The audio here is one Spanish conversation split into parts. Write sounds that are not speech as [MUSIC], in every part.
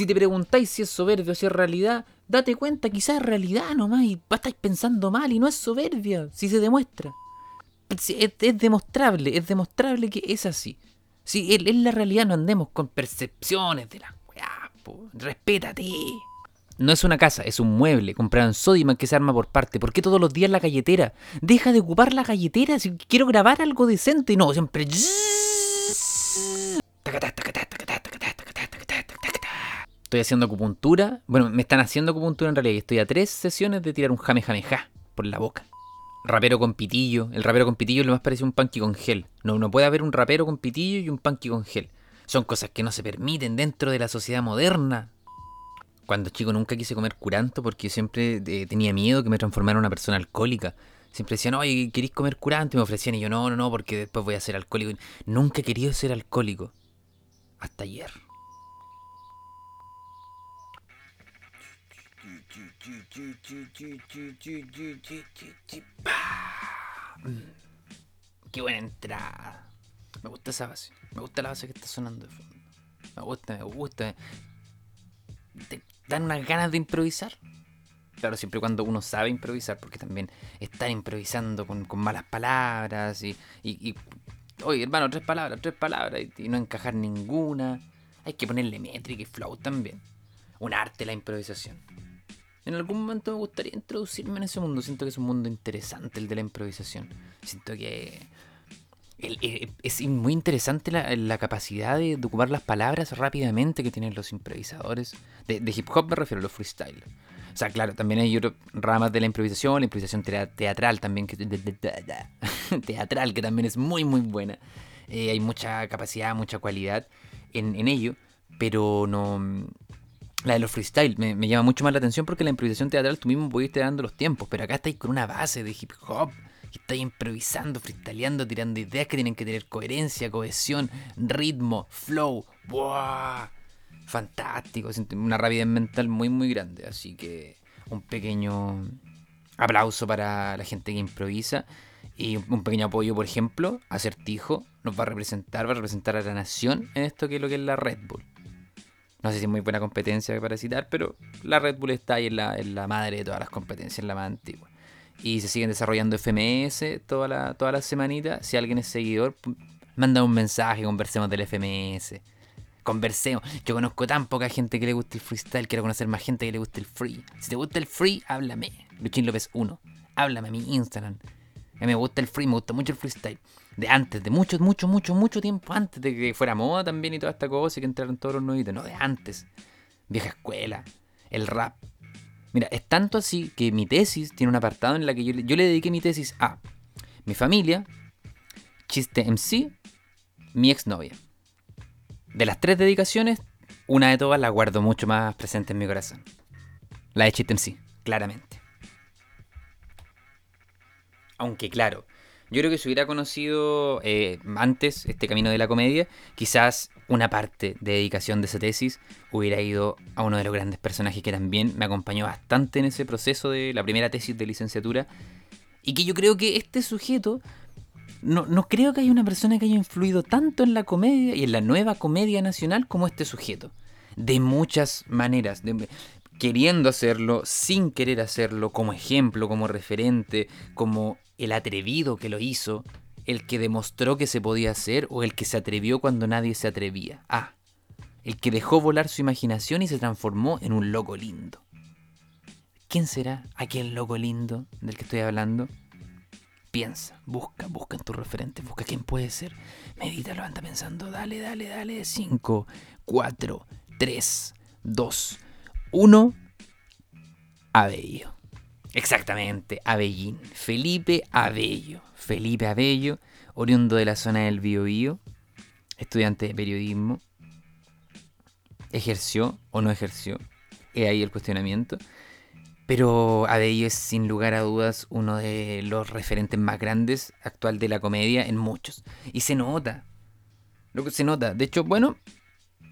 Si te preguntáis si es soberbia o si es realidad, date cuenta, quizás es realidad nomás y estáis pensando mal y no es soberbia, si se demuestra. Es, demostrable, es demostrable que es así. Si es, la realidad, no andemos con percepciones de la weá, respétate. No es una casa, es un mueble comprado en Sodimac que se arma por parte. ¿Por qué todos los días la galletera? Deja de ocupar la galletera si quiero grabar algo decente. No, siempre... Estoy haciendo acupuntura. Bueno, me están haciendo acupuntura en realidad y estoy a tres sesiones de tirar un jame jame ja por la boca. Rapero con pitillo. El rapero con pitillo lo más parece un punky con gel. No, no puede haber un rapero con pitillo y un punky con gel. Son cosas que no se permiten dentro de la sociedad moderna. Cuando chico nunca quise comer curanto porque siempre eh, tenía miedo que me transformara en una persona alcohólica. Siempre decían, oye, ¿queréis comer curanto? Y me ofrecían y yo, no, no, no, porque después voy a ser alcohólico. Nunca he querido ser alcohólico. Hasta ayer. Qué buena entrada. Me gusta esa base. Me gusta la base que está sonando de fondo. Me gusta, me gusta dan unas ganas de improvisar. Claro, siempre cuando uno sabe improvisar, porque también estar improvisando con, malas palabras y, y, Oye, hermano, tres palabras, tres palabras y, no encajar ninguna. Hay que ponerle métrica y flow también. Un arte la improvisación. En algún momento me gustaría introducirme en ese mundo. Siento que es un mundo interesante el de la improvisación. Siento que es muy interesante la, capacidad de, ocupar las palabras rápidamente que tienen los improvisadores. De, hip hop me refiero a los freestyle. O sea, claro, también hay ramas de la improvisación, la improvisación teatral también, que, [LAUGHS] teatral, que también es muy, muy buena. Eh, hay mucha capacidad, mucha cualidad en, ello, pero no... La de los freestyle me, llama mucho más la atención porque la improvisación teatral tú mismo puedes ir dando los tiempos, pero acá estáis con una base de hip hop y estáis improvisando, freestyleando, tirando ideas que tienen que tener coherencia, cohesión, ritmo, flow. ¡Buah! Fantástico, una rapidez mental muy muy grande, así que un pequeño aplauso para la gente que improvisa y un pequeño apoyo, por ejemplo, a Certijo nos va a representar, va a representar a la nación en esto que es lo que es la Red Bull. No sé si es muy buena competencia para citar, pero la Red Bull está ahí en la, en la madre de todas las competencias, en la más antigua y se siguen desarrollando FMS toda la, toda la semanita. Si alguien es seguidor, manda un mensaje, conversemos del FMS. Conversemos. Yo conozco tan poca gente que le guste el freestyle, quiero conocer más gente que le guste el free. Si te gusta el free, háblame. Luchín López 1. Háblame a mi Instagram. A mí me gusta el free, me gusta mucho el freestyle. De antes, de mucho, mucho, mucho, mucho tiempo antes de que fuera moda también y toda esta cosa y que entraran todos los nuevitos. No, de antes. Vieja escuela. El rap. Mira, es tanto así que mi tesis tiene un apartado en la que yo, le dediqué mi tesis a mi familia, Chiste MC, mi exnovia. De las tres dedicaciones, una de todas la guardo mucho más presente en mi corazón. La de Chiste MC, claramente. Aunque claro, yo creo que si hubiera conocido eh, antes este camino de la comedia, quizás una parte de dedicación de esa tesis hubiera ido a uno de los grandes personajes que también me acompañó bastante en ese proceso de la primera tesis de licenciatura. Y que yo creo que este sujeto, no, no creo que haya una persona que haya influido tanto en la comedia y en la nueva comedia nacional como este sujeto. De muchas maneras. Queriendo hacerlo, sin querer hacerlo, como ejemplo, como referente, como el atrevido que lo hizo, el que demostró que se podía hacer o el que se atrevió cuando nadie se atrevía. Ah, el que dejó volar su imaginación y se transformó en un loco lindo. ¿Quién será aquel loco lindo del que estoy hablando? Piensa, busca, busca en tus referentes, busca quién puede ser. Medítalo, anda pensando, dale, dale, dale. 5, 4, 3, 2, 1. Abello. Exactamente, Abellín. Felipe Abello. Felipe Abello, oriundo de la zona del Biobío, estudiante de periodismo. ¿Ejerció o no ejerció? He ahí el cuestionamiento. Pero Abello es sin lugar a dudas uno de los referentes más grandes actual de la comedia en muchos. Y se nota. Lo que se nota. De hecho, bueno,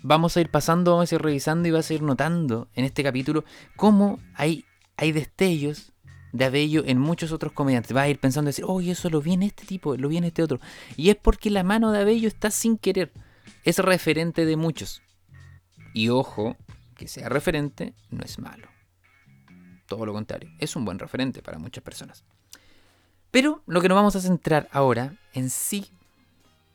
vamos a ir pasando, vamos a ir revisando y vas a ir notando en este capítulo cómo hay hay destellos de Abello en muchos otros comediantes. Vas a ir pensando, decir, oh, eso lo vi en este tipo, lo vi en este otro. Y es porque la mano de Abello está sin querer. Es referente de muchos. Y ojo, que sea referente no es malo. Todo lo contrario, es un buen referente para muchas personas. Pero lo que nos vamos a centrar ahora en sí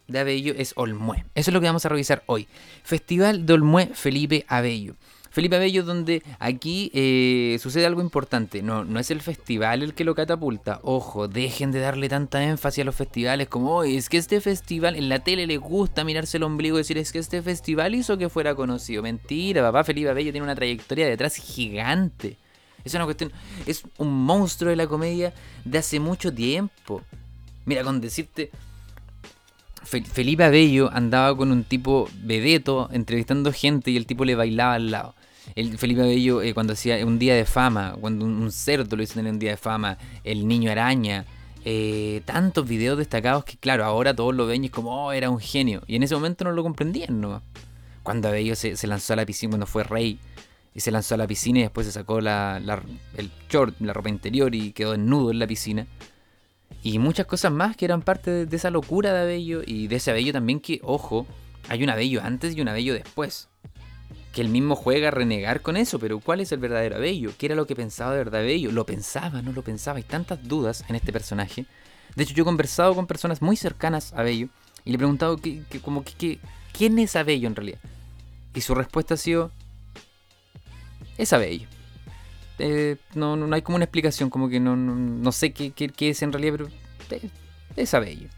de Abello es Olmué. Eso es lo que vamos a revisar hoy. Festival de Olmué Felipe Abello. Felipe Abello, donde aquí eh, sucede algo importante. No, no es el festival el que lo catapulta. Ojo, dejen de darle tanta énfasis a los festivales como hoy. Es que este festival, en la tele le gusta mirarse el ombligo y decir es que este festival hizo que fuera conocido. Mentira, papá. Felipe Abello tiene una trayectoria detrás gigante. Es una cuestión. Es un monstruo de la comedia de hace mucho tiempo. Mira, con decirte. Felipe Abello andaba con un tipo vedeto entrevistando gente y el tipo le bailaba al lado. El Felipe Abello eh, cuando hacía un día de fama, cuando un, cerdo lo hizo en un día de fama, el niño araña, eh, tantos videos destacados que claro, ahora todos lo ven como, oh, era un genio. Y en ese momento no lo comprendían, ¿no? Cuando Abello se, lanzó a la piscina, cuando fue rey, y se lanzó a la piscina y después se sacó la, el short, la ropa interior y quedó desnudo en la piscina. Y muchas cosas más que eran parte de, esa locura de Abello y de ese Abello también que, ojo, hay un Abello antes y un Abello después que él mismo juega a renegar con eso, pero ¿cuál es el verdadero Abello? ¿Qué era lo que pensaba de verdad Abello? ¿Lo pensaba? ¿No lo pensaba? Hay tantas dudas en este personaje. De hecho, yo he conversado con personas muy cercanas a Abello y le he preguntado que, como que, quién es Abello en realidad. Y su respuesta ha sido, es Abello. Eh, no, hay como una explicación, como que no, no, sé qué, qué, es en realidad, pero es Abello.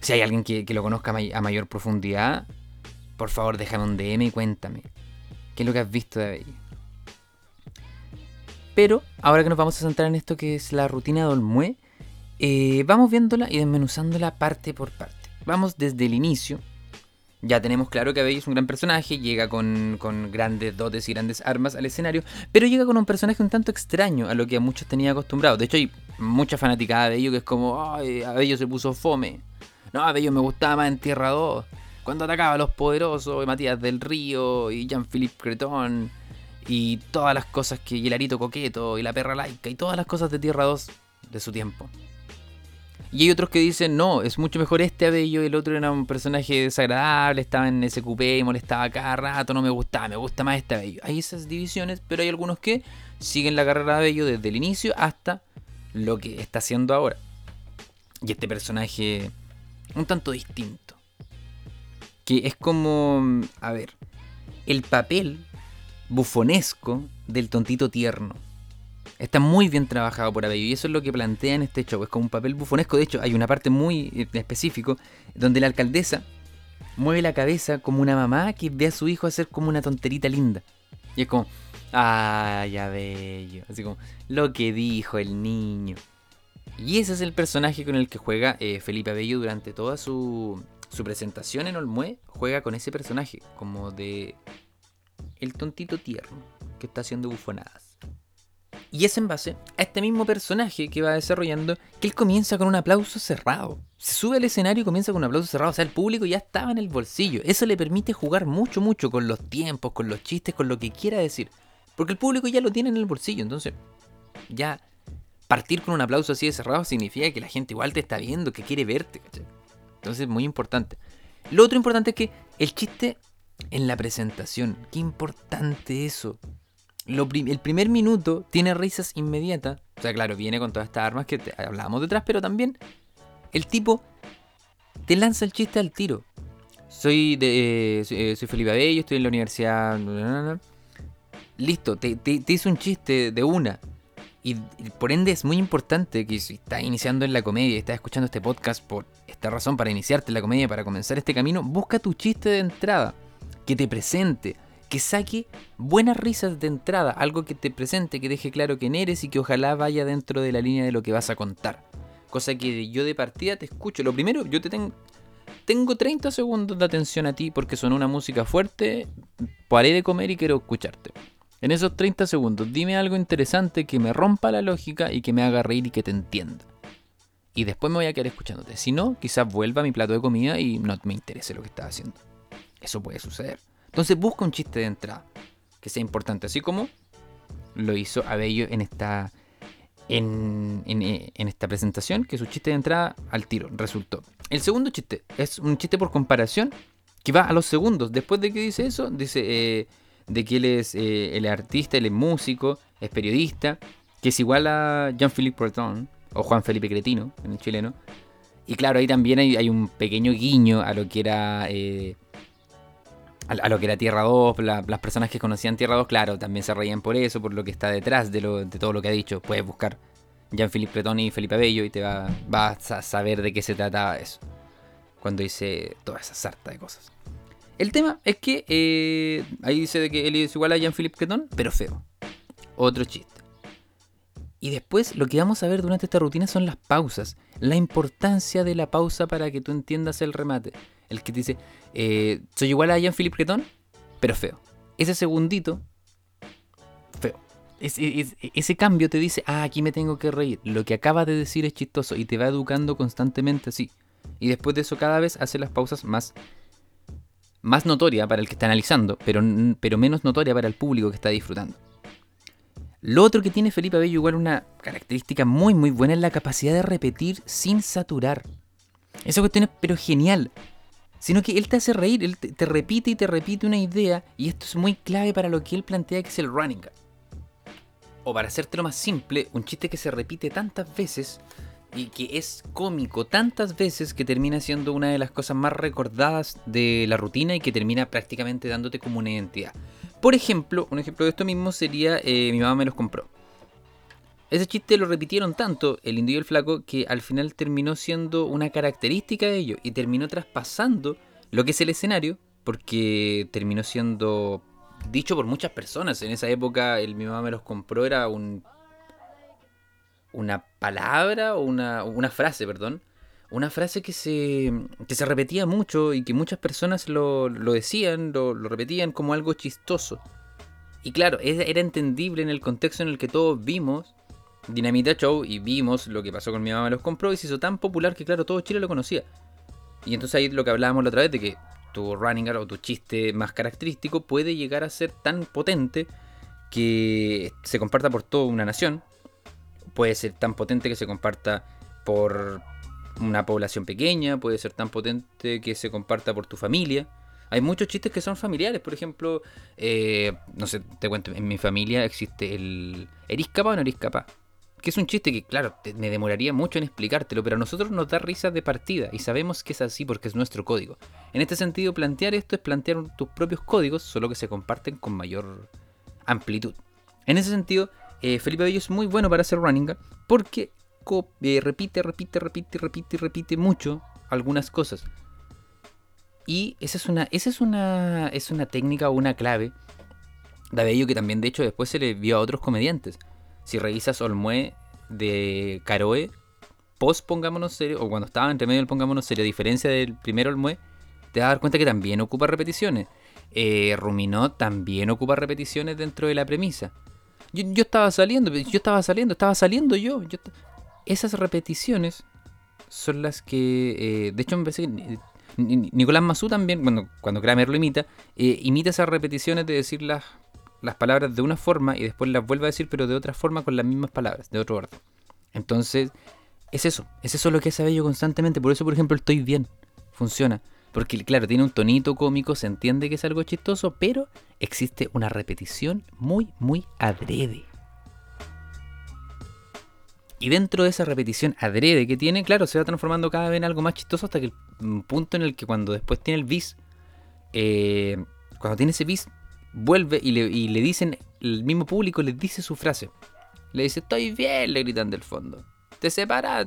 Si hay alguien que, lo conozca a mayor profundidad, por favor, déjame un DM y cuéntame. ¿Qué es lo que has visto de Abello? Pero ahora que nos vamos a centrar en esto que es la rutina de Olmué, eh, vamos viéndola y desmenuzándola parte por parte. Vamos desde el inicio. Ya tenemos claro que Abello es un gran personaje, llega con, grandes dotes y grandes armas al escenario, pero llega con un personaje un tanto extraño a lo que a muchos tenía acostumbrados. De hecho, hay mucha fanaticada de Abello que es como, ay, Abello se puso fome. No, Abello me gustaba más en Tierra 2 cuando atacaba a los poderosos, Matías del Río y Jean-Philippe Creton y todas las cosas que y coqueto y la perra laica y todas las cosas de Tierra 2 de su tiempo. Y hay otros que dicen, no, es mucho mejor este Abello, el otro era un personaje desagradable, estaba en SQP y molestaba cada rato, no me gustaba, me gusta más este Abello. Hay esas divisiones, pero hay algunos que siguen la carrera de Abello desde el inicio hasta lo que está haciendo ahora. Y este personaje un tanto distinto que es como, a ver, el papel bufonesco del tontito tierno. Está muy bien trabajado por Abello y eso es lo que plantea en este show. Es como un papel bufonesco. De hecho, hay una parte muy eh, específico donde la alcaldesa mueve la cabeza como una mamá que ve a su hijo hacer como una tonterita linda. Y es como, ay, Abello. Así como, lo que dijo el niño. Y ese es el personaje con el que juega eh, Felipe Abello durante toda su, su presentación en Olmué juega con ese personaje, como de el tontito tierno que está haciendo bufonadas. Y es en base a este mismo personaje que va desarrollando que él comienza con un aplauso cerrado. Se sube al escenario y comienza con un aplauso cerrado. O sea, el público ya estaba en el bolsillo. Eso le permite jugar mucho, mucho con los tiempos, con los chistes, con lo que quiera decir. Porque el público ya lo tiene en el bolsillo. Entonces, ya partir con un aplauso así de cerrado significa que la gente igual te está viendo, que quiere verte, ¿cachai? Entonces, muy importante. Lo otro importante es que el chiste en la presentación. Qué importante eso. El primer minuto tiene risas inmediatas. O sea, claro, viene con todas estas armas que hablábamos detrás, pero también el tipo te lanza el chiste al tiro. Soy de eh, eh, soy, Felipe Abello, estoy en la universidad. Listo, te, te, hizo un chiste de una. Y, por ende es muy importante que si estás iniciando en la comedia y estás escuchando este podcast por esta razón, para iniciarte en la comedia, para comenzar este camino, busca tu chiste de entrada, que te presente, que saque buenas risas de entrada, algo que te presente, que deje claro quién eres y que ojalá vaya dentro de la línea de lo que vas a contar. Cosa que yo de partida te escucho. Lo primero, yo te tengo, tengo 30 segundos de atención a ti porque son una música fuerte, paré de comer y quiero escucharte. En esos 30 segundos, dime algo interesante que me rompa la lógica y que me haga reír y que te entienda. Y después me voy a quedar escuchándote. Si no, quizás vuelva a mi plato de comida y no me interese lo que estás haciendo. Eso puede suceder. Entonces busca un chiste de entrada que sea importante, así como lo hizo Abello en esta, en, en, esta presentación, que su chiste de entrada al tiro resultó. El segundo chiste es un chiste por comparación que va a los segundos. Después de que dice eso, dice, eh, de que él es, eh, es artista, él es músico, es periodista, que es igual a Jean-Philippe Breton, o Juan Felipe Cretino, en el chileno. Y claro, ahí también hay, un pequeño guiño a lo que era. Eh, a, lo que era Tierra 2. las personas que conocían Tierra 2, claro, también se reían por eso, por lo que está detrás de, todo lo que ha dicho. Puedes buscar Jean-Philippe Breton y Felipe Abello y te va, vas a saber de qué se trataba eso. Cuando hice toda esa sarta de cosas. El tema es que eh, ahí dice que él es igual a Jean-Philippe Breton, pero feo. Otro chiste. Y después lo que vamos a ver durante esta rutina son las pausas. La importancia de la pausa para que tú entiendas el remate. El que te dice, eh, soy igual a Jean-Philippe Breton, pero feo. Ese segundito, feo. ese cambio te dice, ah, aquí me tengo que reír. Lo que acaba de decir es chistoso y te va educando constantemente así. Y después de eso cada vez hace las pausas más, más notoria para el que está analizando, pero, pero menos notoria para el público que está disfrutando. Lo otro que tiene Felipe Abello, igual una característica muy muy buena, es la capacidad de repetir sin saturar. Esa cuestión es pero genial. Sino que él te hace reír, él te, repite y te repite una idea, y esto es muy clave para lo que él plantea que es el running O para hacértelo más simple, un chiste que se repite tantas veces y que es cómico tantas veces que termina siendo una de las cosas más recordadas de la rutina y que termina prácticamente dándote como una identidad. Por ejemplo, un ejemplo de esto mismo sería eh, Mi mamá me los compró. Ese chiste lo repitieron tanto el indio y el flaco que al final terminó siendo una característica de ellos y terminó traspasando lo que es el escenario porque terminó siendo dicho por muchas personas. En esa época el mi mamá me los compró era un una palabra o una, una frase, perdón, una frase que se, que se repetía mucho y que muchas personas lo, decían, lo, repetían como algo chistoso. Y claro, era entendible en el contexto en el que todos vimos Dinamita Show y vimos lo que pasó con mi mamá los compró y se hizo tan popular que claro, todo Chile lo conocía. Y entonces ahí lo que hablábamos la otra vez de que tu running o tu chiste más característico puede llegar a ser tan potente que se comparta por toda una nación. Puede ser tan potente que se comparta por, una población pequeña, puede ser tan potente que se comparta por tu familia. Hay muchos chistes que son familiares, por ejemplo, eh, no sé, te cuento, en mi familia existe el ¿eres capaz o no eres capaz? Que es un chiste que, claro, me demoraría mucho en explicártelo, pero a nosotros nos da risa de partida y sabemos que es así porque es nuestro código. En este sentido, plantear esto es plantear tus propios códigos, solo que se comparten con mayor amplitud. En ese sentido, eh, Felipe Bello es muy bueno para hacer running porque eh, repite, repite, repite, repite, repite mucho algunas cosas. Y esa es una, esa es una, es una técnica o una clave de Abello que también de hecho después se le vio a otros comediantes. Si revisas Olmue de Caroe, post Pongámonos Serio, o cuando estaba entre medio del Pongámonos Serio, a diferencia del primer Olmue, te vas a dar cuenta que también ocupa repeticiones. Eh, Ruminó también ocupa repeticiones dentro de la premisa. Yo, estaba saliendo, yo estaba saliendo, estaba saliendo yo. yo esas repeticiones son las que, eh, de hecho me parece que Nicolás Mazú también, cuando, cuando Kramer lo imita, eh, imita esas repeticiones de decir las, las palabras de una forma y después las vuelve a decir pero de otra forma con las mismas palabras, de otro orden. Entonces, es eso, es eso lo que hace Bello constantemente, por eso por ejemplo estoy bien, funciona. Porque claro, tiene un tonito cómico, se entiende que es algo chistoso, pero existe una repetición muy, muy adrede. Y dentro de esa repetición adrede que tiene, claro, se va transformando cada vez en algo más chistoso hasta que el punto en el que cuando después tiene el bis, eh, cuando tiene ese bis, vuelve y le, dicen, el mismo público le dice su frase. Le dice, estoy bien, le gritan del fondo. Te separas.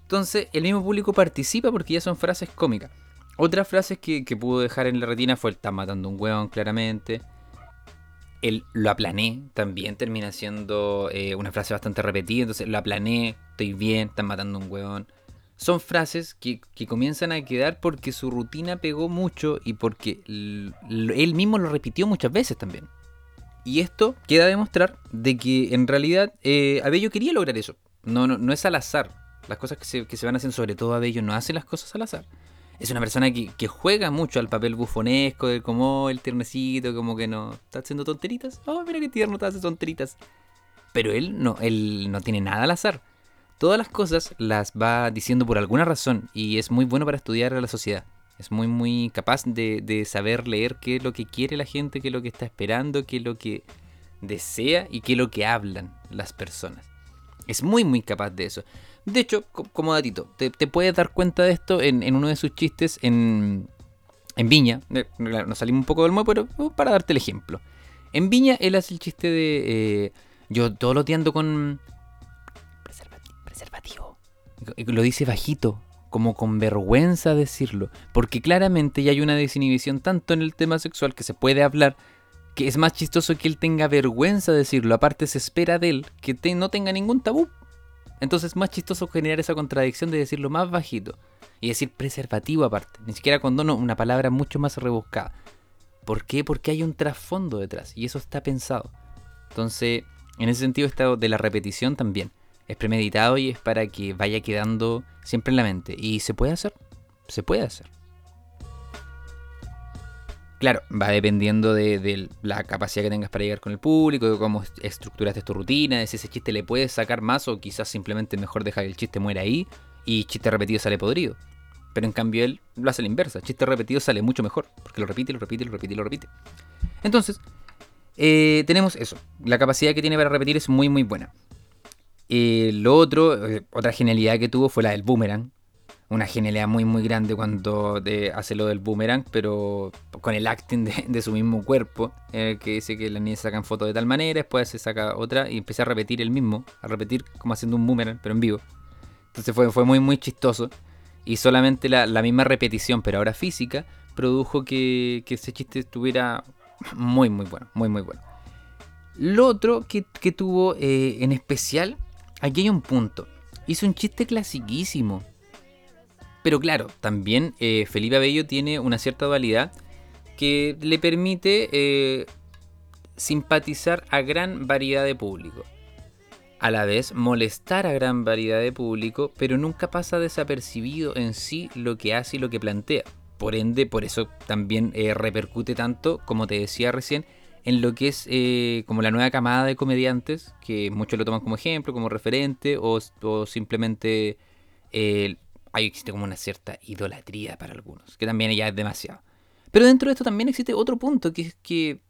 Entonces, el mismo público participa porque ya son frases cómicas. Otras frases que, que pudo dejar en la retina fue el está matando un hueón, claramente el lo aplané también termina siendo eh, una frase bastante repetida. Entonces, lo aplané, estoy bien, están matando un hueón. Son frases que, comienzan a quedar porque su rutina pegó mucho y porque él mismo lo repitió muchas veces también. Y esto queda a demostrar de que en realidad eh, Abello quería lograr eso. No, no, no es al azar. Las cosas que se, que se van a hacer, sobre todo Abello, no hace las cosas al azar es una persona que, juega mucho al papel bufonesco, de como el tiernecito, como que no está haciendo tonteritas. Oh, mira qué tierno está haciendo tonteritas. Pero él no, él no tiene nada al azar. Todas las cosas las va diciendo por alguna razón y es muy bueno para estudiar a la sociedad. Es muy, muy capaz de, de saber leer qué es lo que quiere la gente, qué es lo que está esperando, qué es lo que desea y qué es lo que hablan las personas. Es muy, muy capaz de eso. De hecho, como datito, te, puedes dar cuenta de esto en, uno de sus chistes en, en Viña. Nos salimos un poco del modo, pero uh, para darte el ejemplo. En Viña, él hace el chiste de. Eh, yo todo lo ando con. Preservativo. Y lo dice bajito, como con vergüenza decirlo. Porque claramente ya hay una desinhibición tanto en el tema sexual que se puede hablar que es más chistoso que él tenga vergüenza de decirlo. Aparte se espera de él que no tenga ningún tabú. Entonces es más chistoso generar esa contradicción de decirlo más bajito. Y decir preservativo aparte. Ni siquiera condono, una palabra mucho más rebuscada. ¿Por qué? Porque hay un trasfondo detrás. Y eso está pensado. Entonces, en ese sentido, esto de la repetición también. Es premeditado y es para que vaya quedando siempre en la mente. Y se puede hacer. Se puede hacer. Claro, va dependiendo de, la capacidad que tengas para llegar con el público, de cómo estructuraste tu rutina, de si ese chiste le puedes sacar más o quizás simplemente mejor dejar que el chiste muera ahí y chiste repetido sale podrido. Pero en cambio él lo hace a la inversa, chiste repetido sale mucho mejor, porque lo repite, lo repite, lo repite, lo repite. Entonces, eh, tenemos eso, la capacidad que tiene para repetir es muy muy buena. Eh, lo otro, eh, otra genialidad que tuvo fue la del boomerang, una genialidad muy muy grande cuando hace lo del boomerang, pero con el acting de, su mismo cuerpo, que dice que la niña sacan fotos de tal manera, después se saca otra y empieza a repetir el mismo, a repetir como haciendo un boomerang, pero en vivo. Entonces fue, fue muy muy chistoso y solamente la, misma repetición, pero ahora física, produjo que, ese chiste estuviera muy muy bueno, muy muy bueno. Lo otro que, tuvo eh, en especial, aquí hay un punto. Hizo un chiste clasiquísimo pero claro, también eh, Felipe Abello tiene una cierta dualidad que le permite eh, simpatizar a gran variedad de público. A la vez molestar a gran variedad de público, pero nunca pasa desapercibido en sí lo que hace y lo que plantea. Por ende, por eso también eh, repercute tanto, como te decía recién, en lo que es como la nueva camada de comediantes, que muchos lo toman como ejemplo, como referente, o, o simplemente ahí existe como una cierta idolatría para algunos, que también ya es demasiado. Pero dentro de esto también existe otro punto, que es que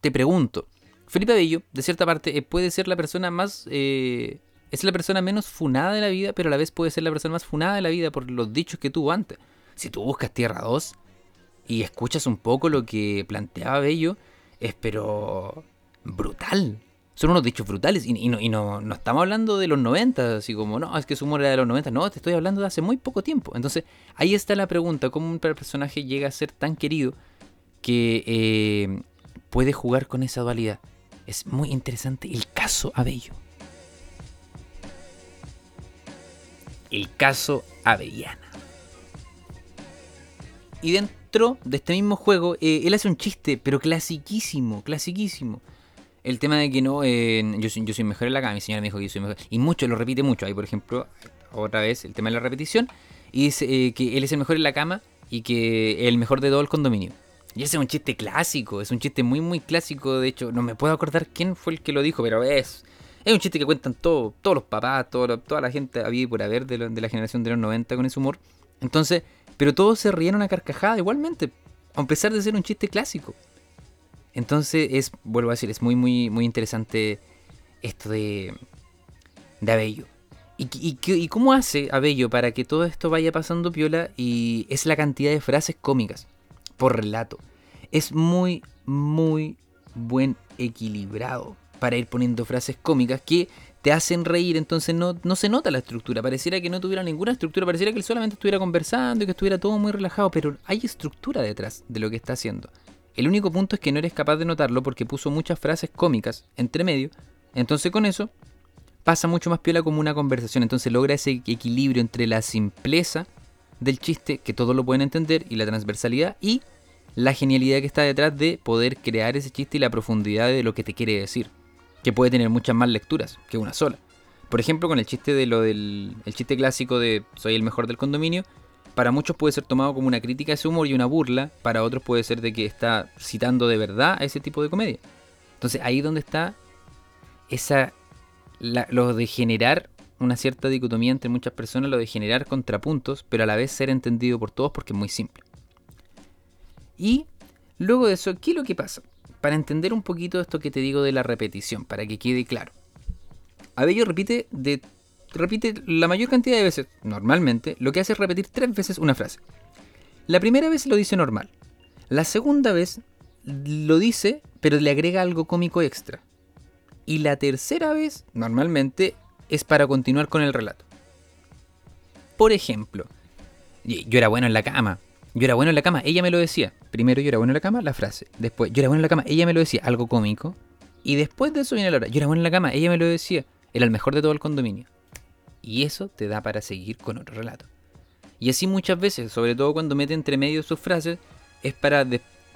te pregunto, Felipe Bello, de cierta parte, eh, puede ser la persona más... Eh, es la persona menos funada de la vida, pero a la vez puede ser la persona más funada de la vida por los dichos que tuvo antes. Si tú buscas Tierra 2 y escuchas un poco lo que planteaba Bello, es pero brutal son unos dichos brutales. Y, no, estamos hablando de los 90, así como, no, es que su humor era de los 90. No, te estoy hablando de hace muy poco tiempo. Entonces, ahí está la pregunta: ¿cómo un personaje llega a ser tan querido que eh, puede jugar con esa dualidad? Es muy interesante el caso Abello. El caso Avellana. Y dentro de este mismo juego, eh, él hace un chiste, pero clasiquísimo, clasiquísimo el tema de que no, eh, yo, soy, yo soy mejor en la cama, mi señora me dijo que yo soy mejor. Y mucho, lo repite mucho. Hay, por ejemplo, otra vez el tema de la repetición. Y dice eh, que él es el mejor en la cama y que el mejor de todo el condominio. Y ese es un chiste clásico, es un chiste muy, muy clásico. De hecho, no me puedo acordar quién fue el que lo dijo, pero es. Es un chiste que cuentan todo, todos los papás, todo, toda la gente había por haber de, de la generación de los 90 con ese humor. Entonces, pero todos se rían una carcajada igualmente, a pesar de ser un chiste clásico. Entonces es, vuelvo a decir, es muy, muy, muy interesante esto de, de Abello. ¿Y, y, cómo hace Abello para que todo esto vaya pasando piola? Y es la cantidad de frases cómicas por relato. Es muy, muy buen equilibrado para ir poniendo frases cómicas que te hacen reír, entonces no, no se nota la estructura. Pareciera que no tuviera ninguna estructura, pareciera que él solamente estuviera conversando y que estuviera todo muy relajado, pero hay estructura detrás de lo que está haciendo. El único punto es que no eres capaz de notarlo porque puso muchas frases cómicas entre medio. Entonces con eso pasa mucho más piola como una conversación. Entonces logra ese equilibrio entre la simpleza del chiste, que todos lo pueden entender, y la transversalidad, y la genialidad que está detrás de poder crear ese chiste y la profundidad de lo que te quiere decir. Que puede tener muchas más lecturas que una sola. Por ejemplo, con el chiste de lo del el chiste clásico de soy el mejor del condominio, para muchos puede ser tomado como una crítica a ese humor y una burla, para otros puede ser de que está citando de verdad a ese tipo de comedia. Entonces ahí donde está esa lo de generar una cierta dicotomía entre muchas personas, lo de generar contrapuntos, pero a la vez ser entendido por todos porque es muy simple. Y luego de eso, ¿qué es lo que pasa? Para entender un poquito esto que te digo de la repetición, para que quede claro. Abello repite, de, repite la mayor cantidad de veces, normalmente, lo que hace es repetir tres veces una frase. La primera vez lo dice normal. La segunda vez lo dice, pero le agrega algo cómico extra. Y la tercera vez, normalmente, es para continuar con el relato. Por ejemplo, yo era bueno en la cama. Yo era bueno en la cama, ella me lo decía. Primero yo era bueno en la cama, la frase. Después, yo era bueno en la cama, ella me lo decía, algo cómico. Y después de eso viene la hora. Yo era bueno en la cama, ella me lo decía. Era el mejor de todo el condominio. Y eso te da para seguir con otro relato. Y así muchas veces, sobre todo cuando mete entre medio sus frases, es para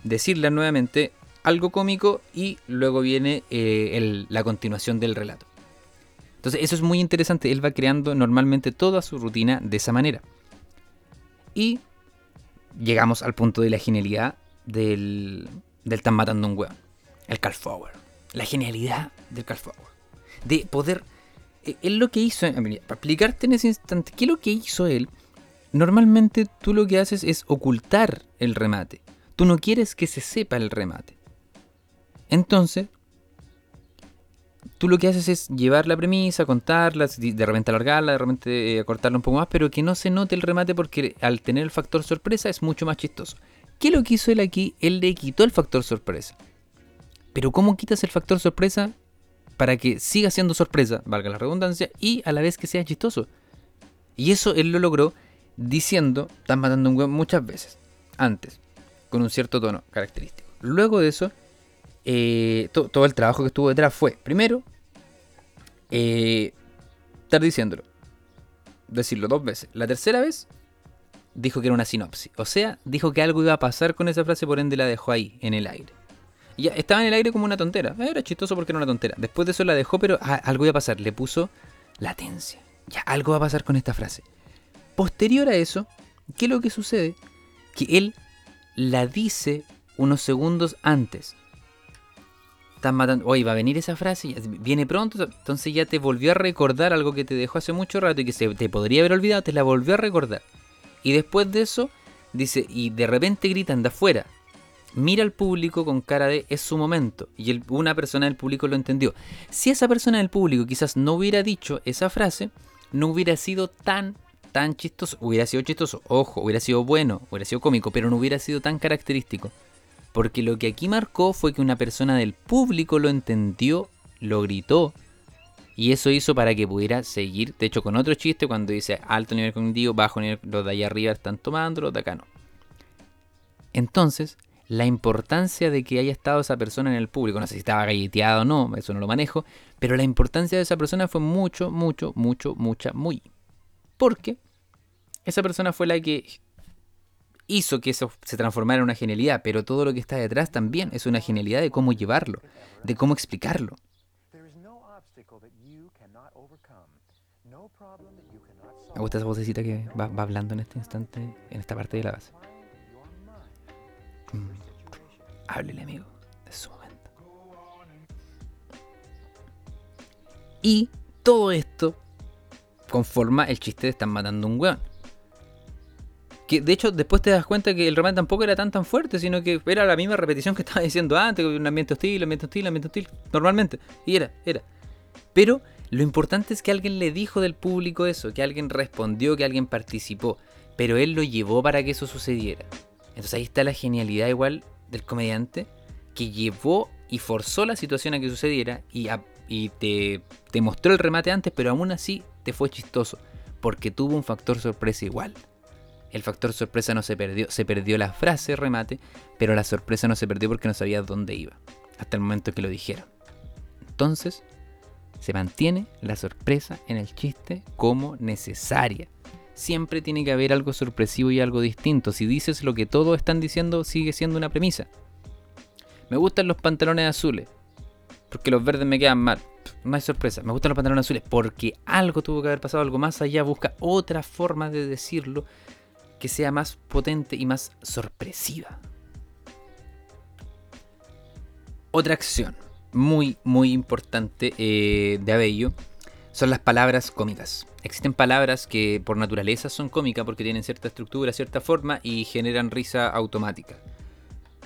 decirle nuevamente algo cómico y luego viene eh, la continuación del relato. Entonces eso es muy interesante, él va creando normalmente toda su rutina de esa manera. Y llegamos al punto de la genialidad del, del tan matando un weón, el Carl Forward. La genialidad del Carl Forward. De poder... Eh, él lo que hizo, para explicarte en ese instante, ¿qué es lo que hizo él? Normalmente tú lo que haces es ocultar el remate. Tú no quieres que se sepa el remate. Entonces, tú lo que haces es llevar la premisa, contarla, de repente alargarla, de repente eh, cortarla un poco más, pero que no se note el remate porque al tener el factor sorpresa es mucho más chistoso. ¿Qué lo que hizo él aquí? Él le quitó el factor sorpresa. Pero ¿cómo quitas el factor sorpresa para que siga siendo sorpresa, valga la redundancia, y a la vez que sea chistoso? Y eso él lo logró diciendo, estás matando un huevo muchas veces, antes, con un cierto tono característico. Luego de eso, eh, todo el trabajo que estuvo detrás fue, primero, eh, estar diciéndolo, decirlo dos veces. La tercera vez, dijo que era una sinopsis. O sea, dijo que algo iba a pasar con esa frase, por ende la dejó ahí, en el aire. Ya estaba en el aire como una tontera. Era chistoso porque era una tontera. Después de eso la dejó, pero ah, algo iba a pasar. Le puso latencia. Ya, algo va a pasar con esta frase. Posterior a eso, ¿qué es lo que sucede? Que él la dice unos segundos antes. Estás matando. Oye, va a venir esa frase, viene pronto, entonces ya te volvió a recordar algo que te dejó hace mucho rato y que se te podría haber olvidado, te la volvió a recordar. Y después de eso, dice, y de repente gritan de afuera. Mira al público con cara de es su momento. Y una persona del público lo entendió. Si esa persona del público quizás no hubiera dicho esa frase, no hubiera sido tan tan chistoso, hubiera sido chistoso, ojo, hubiera sido bueno, hubiera sido cómico, pero no hubiera sido tan característico. Porque lo que aquí marcó fue que una persona del público lo entendió, lo gritó, y eso hizo para que pudiera seguir, de hecho con otro chiste, cuando dice alto nivel cognitivo, bajo nivel, los de allá arriba están tomando, los de acá no. Entonces, la importancia de que haya estado esa persona en el público, no sé si estaba galleteado o no, eso no lo manejo, pero la importancia de esa persona fue mucho, mucho, mucho, mucha, muy. Porque esa persona fue la que hizo que eso se transformara en una genialidad, pero todo lo que está detrás también es una genialidad de cómo llevarlo, de cómo explicarlo. Me gusta esa vocecita que va, hablando en este instante, en esta parte de la base. Mm. Háblele, amigo, de su momento. Y todo esto conforma el chiste de están matando un weón. Que de hecho después te das cuenta que el remate tampoco era tan tan fuerte, sino que era la misma repetición que [LAUGHS] estaba diciendo antes, un ambiente hostil, ambiente hostil, ambiente hostil, normalmente. Y era, era. Pero lo importante es que alguien le dijo del público eso, que alguien respondió, que alguien participó. Pero él lo llevó para que eso sucediera. Entonces ahí está la genialidad igual del comediante, que llevó y forzó la situación a que sucediera y, te mostró el remate antes, pero aún así te fue chistoso, porque tuvo un factor sorpresa igual. El factor sorpresa no se perdió, se perdió la frase remate, pero la sorpresa no se perdió porque no sabía dónde iba, hasta el momento que lo dijeron. Entonces, se mantiene la sorpresa en el chiste como necesaria. Siempre tiene que haber algo sorpresivo y algo distinto. Si dices lo que todos están diciendo, sigue siendo una premisa. Me gustan los pantalones azules, porque los verdes me quedan mal no hay sorpresa. Me gustan los pantalones azules porque algo tuvo que haber pasado, algo más allá. Busca otra forma de decirlo que sea más potente y más sorpresiva. Otra acción muy, muy importante eh, de Abello son las palabras cómicas. Existen palabras que por naturaleza son cómicas porque tienen cierta estructura, cierta forma y generan risa automática.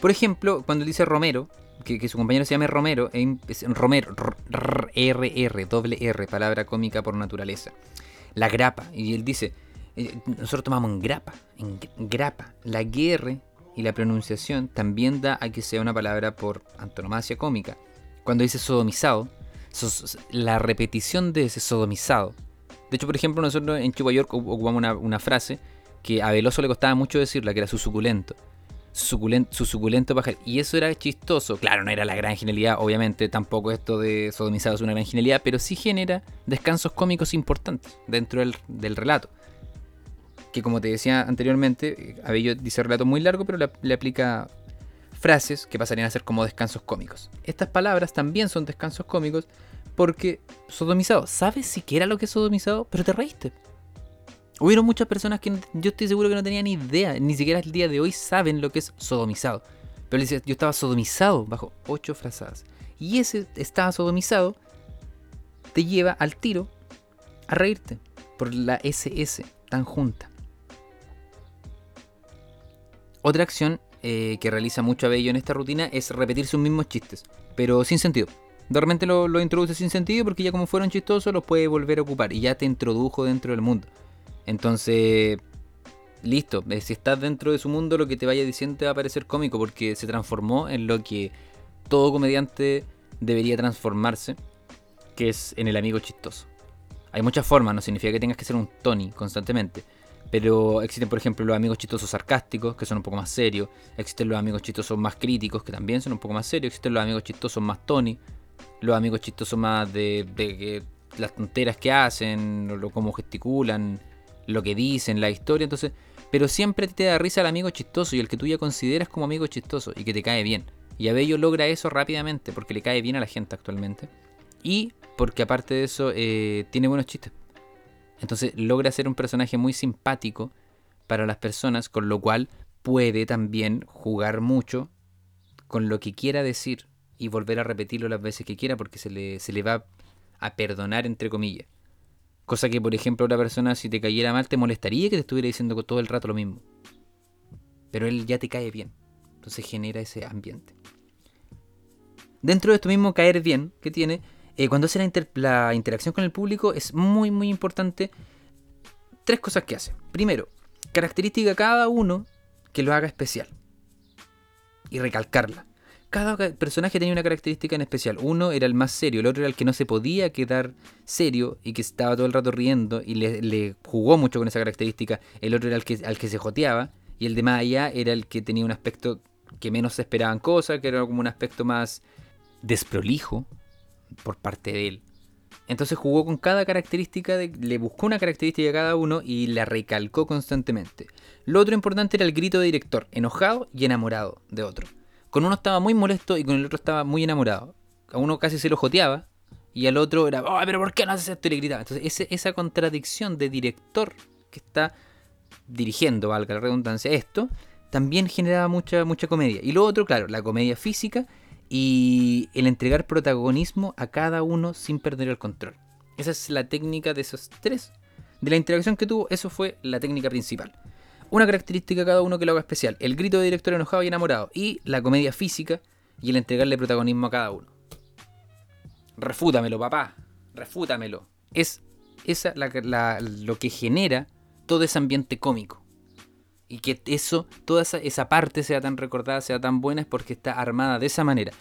Por ejemplo, cuando dice Romero, que, su compañero se llame Romero, es Romero, R, R, doble R, palabra cómica por naturaleza. La grapa, y él dice, eh, nosotros tomamos en grapa, en grapa. La GR y la pronunciación también da a que sea una palabra por antonomasia cómica. Cuando dice sodomizado, la repetición de ese sodomizado. De hecho, por ejemplo, nosotros en Chihuahua ocupamos una, frase que a Veloso le costaba mucho decirla, que era su suculento su suculento pajar. Y eso era chistoso. Claro, no era la gran genialidad, obviamente, tampoco esto de sodomizado es una gran genialidad, pero sí genera descansos cómicos importantes dentro del, relato. Que como te decía anteriormente, Abello dice relato muy largo, pero le, aplica frases que pasarían a ser como descansos cómicos. Estas palabras también son descansos cómicos porque sodomizado, ¿sabes siquiera lo que es sodomizado? Pero te reíste. Hubieron muchas personas que yo estoy seguro que no tenían ni idea, ni siquiera el día de hoy saben lo que es sodomizado. Pero yo estaba sodomizado bajo ocho frazadas. Y ese estaba sodomizado te lleva al tiro a reírte por la SS tan junta. Otra acción eh, que realiza mucho Abello en esta rutina es repetir sus mismos chistes, pero sin sentido. De repente lo, lo introduce sin sentido porque ya como fueron chistosos los puede volver a ocupar y ya te introdujo dentro del mundo. Entonces, listo, eh, si estás dentro de su mundo, lo que te vaya diciendo te va a parecer cómico porque se transformó en lo que todo comediante debería transformarse, que es en el amigo chistoso. Hay muchas formas, no significa que tengas que ser un Tony constantemente. Pero existen, por ejemplo, los amigos chistosos sarcásticos, que son un poco más serios. Existen los amigos chistosos más críticos, que también son un poco más serios. Existen los amigos chistosos más Tony. Los amigos chistosos más de, de, las tonteras que hacen, o cómo gesticulan, lo que dicen, la historia, entonces, pero siempre te da risa el amigo chistoso y el que tú ya consideras como amigo chistoso y que te cae bien. Y Abello logra eso rápidamente porque le cae bien a la gente actualmente. Y porque aparte de eso eh, tiene buenos chistes. Entonces logra ser un personaje muy simpático para las personas, con lo cual puede también jugar mucho con lo que quiera decir y volver a repetirlo las veces que quiera porque se le, se le va a perdonar entre comillas. Cosa que, por ejemplo, otra persona, si te cayera mal, te molestaría que te estuviera diciendo todo el rato lo mismo. Pero él ya te cae bien. Entonces genera ese ambiente. Dentro de esto mismo caer bien que tiene, eh, cuando hace la, interacción con el público, es muy, muy importante. Tres cosas que hace. Primero, característica cada uno que lo haga especial. Y recalcarla cada personaje tenía una característica en especial. Uno era el más serio, el otro era el que no se podía quedar serio y que estaba todo el rato riendo y le, jugó mucho con esa característica. El otro era el que, al que se joteaba y el de más allá era el que tenía un aspecto que menos se esperaban cosas, que era como un aspecto más desprolijo por parte de él. Entonces jugó con cada característica, le buscó una característica a cada uno y la recalcó constantemente. Lo otro importante era el grito de director, enojado y enamorado de otro. Con uno estaba muy molesto y con el otro estaba muy enamorado. A uno casi se lo joteaba y al otro era, ¡ay, pero ¿por qué no haces esto? Y le gritaba. Entonces, esa contradicción de director que está dirigiendo, valga la redundancia, esto, también generaba mucha, mucha comedia. Y lo otro, claro, la comedia física y el entregar protagonismo a cada uno sin perder el control. Esa es la técnica de esos tres. De la interacción que tuvo, eso fue la técnica principal una característica cada uno que lo haga especial. El grito de director enojado y enamorado. Y la comedia física y el entregarle protagonismo a cada uno. Refútamelo, papá. Refútamelo. Es esa lo que genera todo ese ambiente cómico. Y que eso, toda esa, parte sea tan recordada, sea tan buena, es porque está armada de esa manera.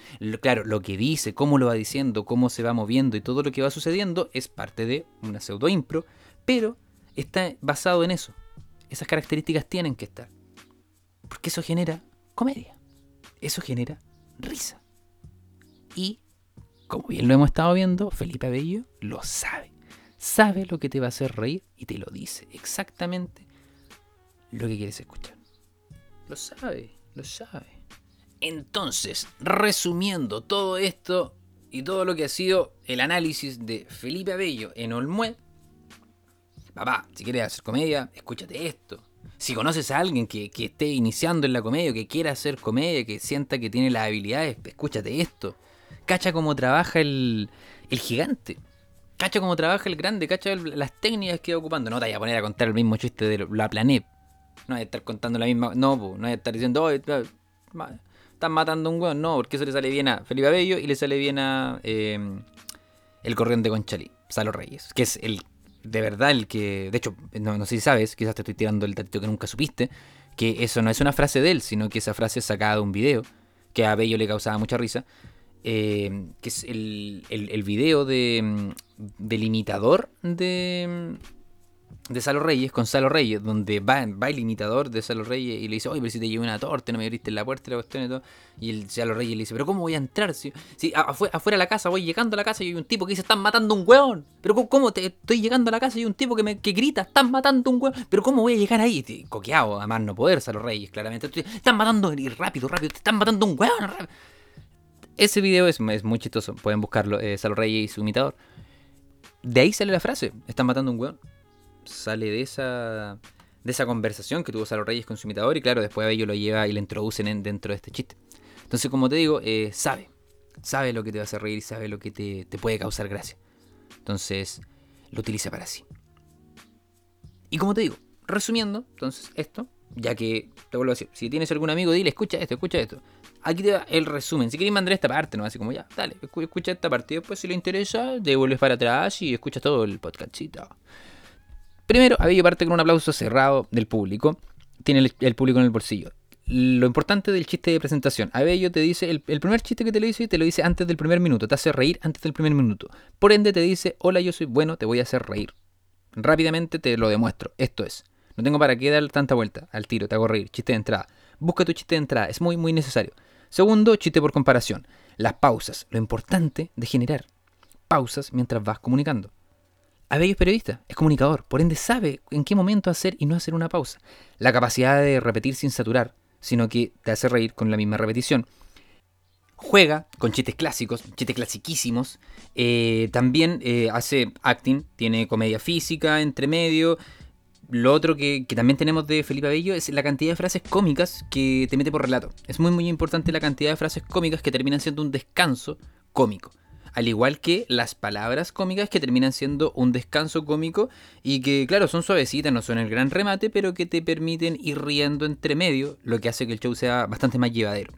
claro, lo que dice, cómo lo va diciendo, cómo se va moviendo y todo lo que va sucediendo es parte de una pseudo impro, pero está basado en eso. Esas características tienen que estar. Porque eso genera comedia. Eso genera risa. Y, como bien lo hemos estado viendo, Felipe Abello lo sabe. Sabe lo que te va a hacer reír y te lo dice exactamente lo que quieres escuchar. Lo sabe, lo sabe. Entonces, resumiendo todo esto y todo lo que ha sido el análisis de Felipe Abello en Olmué, papá, si quieres hacer comedia, escúchate esto. Si conoces a alguien que, esté iniciando en la comedia, que quiera hacer comedia, que sienta que tiene las habilidades, escúchate esto. Cacha cómo trabaja el, el gigante. Cacha cómo trabaja el grande, cacha las técnicas que va ocupando. No te vayas a poner a contar el mismo chiste de la planet. No hay a estar contando la misma. No, no hay a estar diciendo. están matando a un weón. No, porque eso le sale bien a Felipe Abello y le sale bien a eh, el corriente con Chalí, Salo Reyes, que es el de verdad el que, de hecho, no, sé si sabes, quizás te estoy tirando el datito que nunca supiste, que eso no es una frase de él, sino que esa frase es sacada de un video que a Abello le causaba mucha risa, eh, que es el, el, el video de, mm, del imitador de, de Salo Reyes con Salo Reyes, donde va, el imitador de Salo Reyes y le dice, oye, pero si te llevé una torta, no me abriste la puerta la cuestión y todo. Y el Salo Reyes le dice, pero ¿cómo voy a entrar? Si, afuera, de la casa, voy llegando a la casa y hay un tipo que dice, están matando un hueón. Pero ¿cómo, te, estoy llegando a la casa y hay un tipo que me grita, están matando un hueón. Pero ¿cómo voy a llegar ahí? Coqueado, además no poder, Salo Reyes, claramente. Están matando, y rápido, rápido, te están matando un hueón. Ese video es, es, muy chistoso, pueden buscarlo, eh, Salo Reyes y su imitador. De ahí sale la frase, están matando un hueón sale de esa, de esa conversación que tuvo Salo Reyes con su imitador y claro, después ellos lo lleva y lo introducen dentro de este chiste. Entonces, como te digo, eh, sabe, sabe lo que te va a hacer reír y sabe lo que te, te puede causar gracia. Entonces, lo utiliza para sí. Y como te digo, resumiendo, entonces esto, ya que te vuelvo a decir, si tienes algún amigo, dile, escucha esto, escucha esto. Aquí te va el resumen. Si quieres mandar esta parte, ¿no? Así como ya, dale, escucha esta parte. Y después, si le interesa, devuelves para atrás y escuchas todo el podcastito. Primero, Abello parte con un aplauso cerrado del público. Tiene el, público en el bolsillo. Lo importante del chiste de presentación. Abello te dice, el, primer chiste que te lo dice, te lo dice antes del primer minuto. Te hace reír antes del primer minuto. Por ende, te dice, hola, yo soy bueno, te voy a hacer reír. Rápidamente te lo demuestro. Esto es. No tengo para qué dar tanta vuelta al tiro, te hago reír. Chiste de entrada. Busca tu chiste de entrada, es muy, muy necesario. Segundo, chiste por comparación. Las pausas. Lo importante de generar pausas mientras vas comunicando. Abello es periodista, es comunicador, por ende sabe en qué momento hacer y no hacer una pausa. La capacidad de repetir sin saturar, sino que te hace reír con la misma repetición. Juega con chistes clásicos, chistes clasiquísimos. Eh, también eh, hace acting, tiene comedia física entre medio. Lo otro que, que, también tenemos de Felipe Abello es la cantidad de frases cómicas que te mete por relato. Es muy muy importante la cantidad de frases cómicas que terminan siendo un descanso cómico al igual que las palabras cómicas que terminan siendo un descanso cómico y que, claro, son suavecitas, no son el gran remate, pero que te permiten ir riendo entre medio, lo que hace que el show sea bastante más llevadero.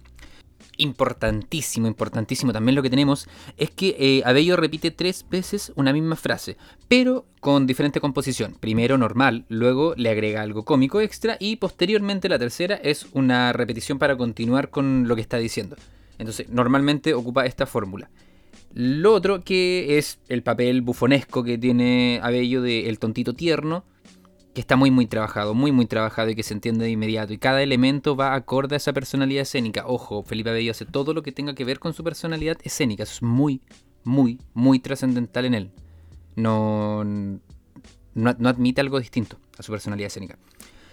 Importantísimo, importantísimo también lo que tenemos es que eh, Abello repite tres veces una misma frase, pero con diferente composición. Primero normal, luego le agrega algo cómico extra y posteriormente la tercera es una repetición para continuar con lo que está diciendo. Entonces, normalmente ocupa esta fórmula. Lo otro que es el papel bufonesco que tiene Abello de el tontito tierno, que está muy muy trabajado, muy muy trabajado y que se entiende de inmediato. Y cada elemento va acorde a esa personalidad escénica. Ojo, Felipe Abello hace todo lo que tenga que ver con su personalidad escénica. Eso es muy, muy, muy trascendental en él. No, no, admite algo distinto a su personalidad escénica.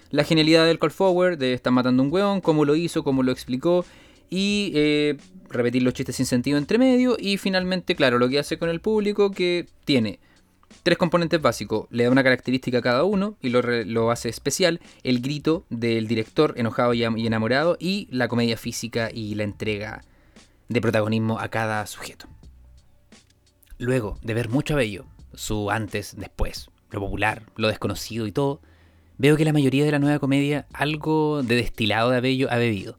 La genialidad del call forward, de estar matando un weón, cómo lo hizo, cómo lo explicó. Y eh, repetir los chistes sin sentido entre medio y finalmente, claro, lo que hace con el público que tiene tres componentes básicos, le da una característica a cada uno y lo, hace especial, el grito del director enojado y, enamorado y la comedia física y la entrega de protagonismo a cada sujeto. Luego de ver mucho a Bello, su antes, después, lo popular, lo desconocido y todo, veo que la mayoría de la nueva comedia algo de destilado de Abello ha bebido.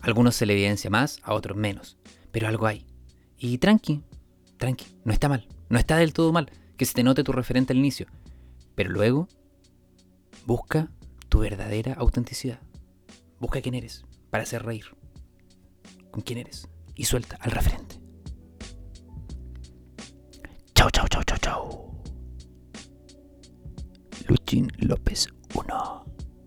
Algunos se le evidencia más, a otros menos pero algo hay. Y tranqui, tranqui, no está mal, no está del todo mal que se te note tu referente al inicio, pero luego busca tu verdadera autenticidad. Busca quién eres para hacer reír. Con quién eres y suelta al referente. Chao, chao, chao, chao, chao. Luchín López 1.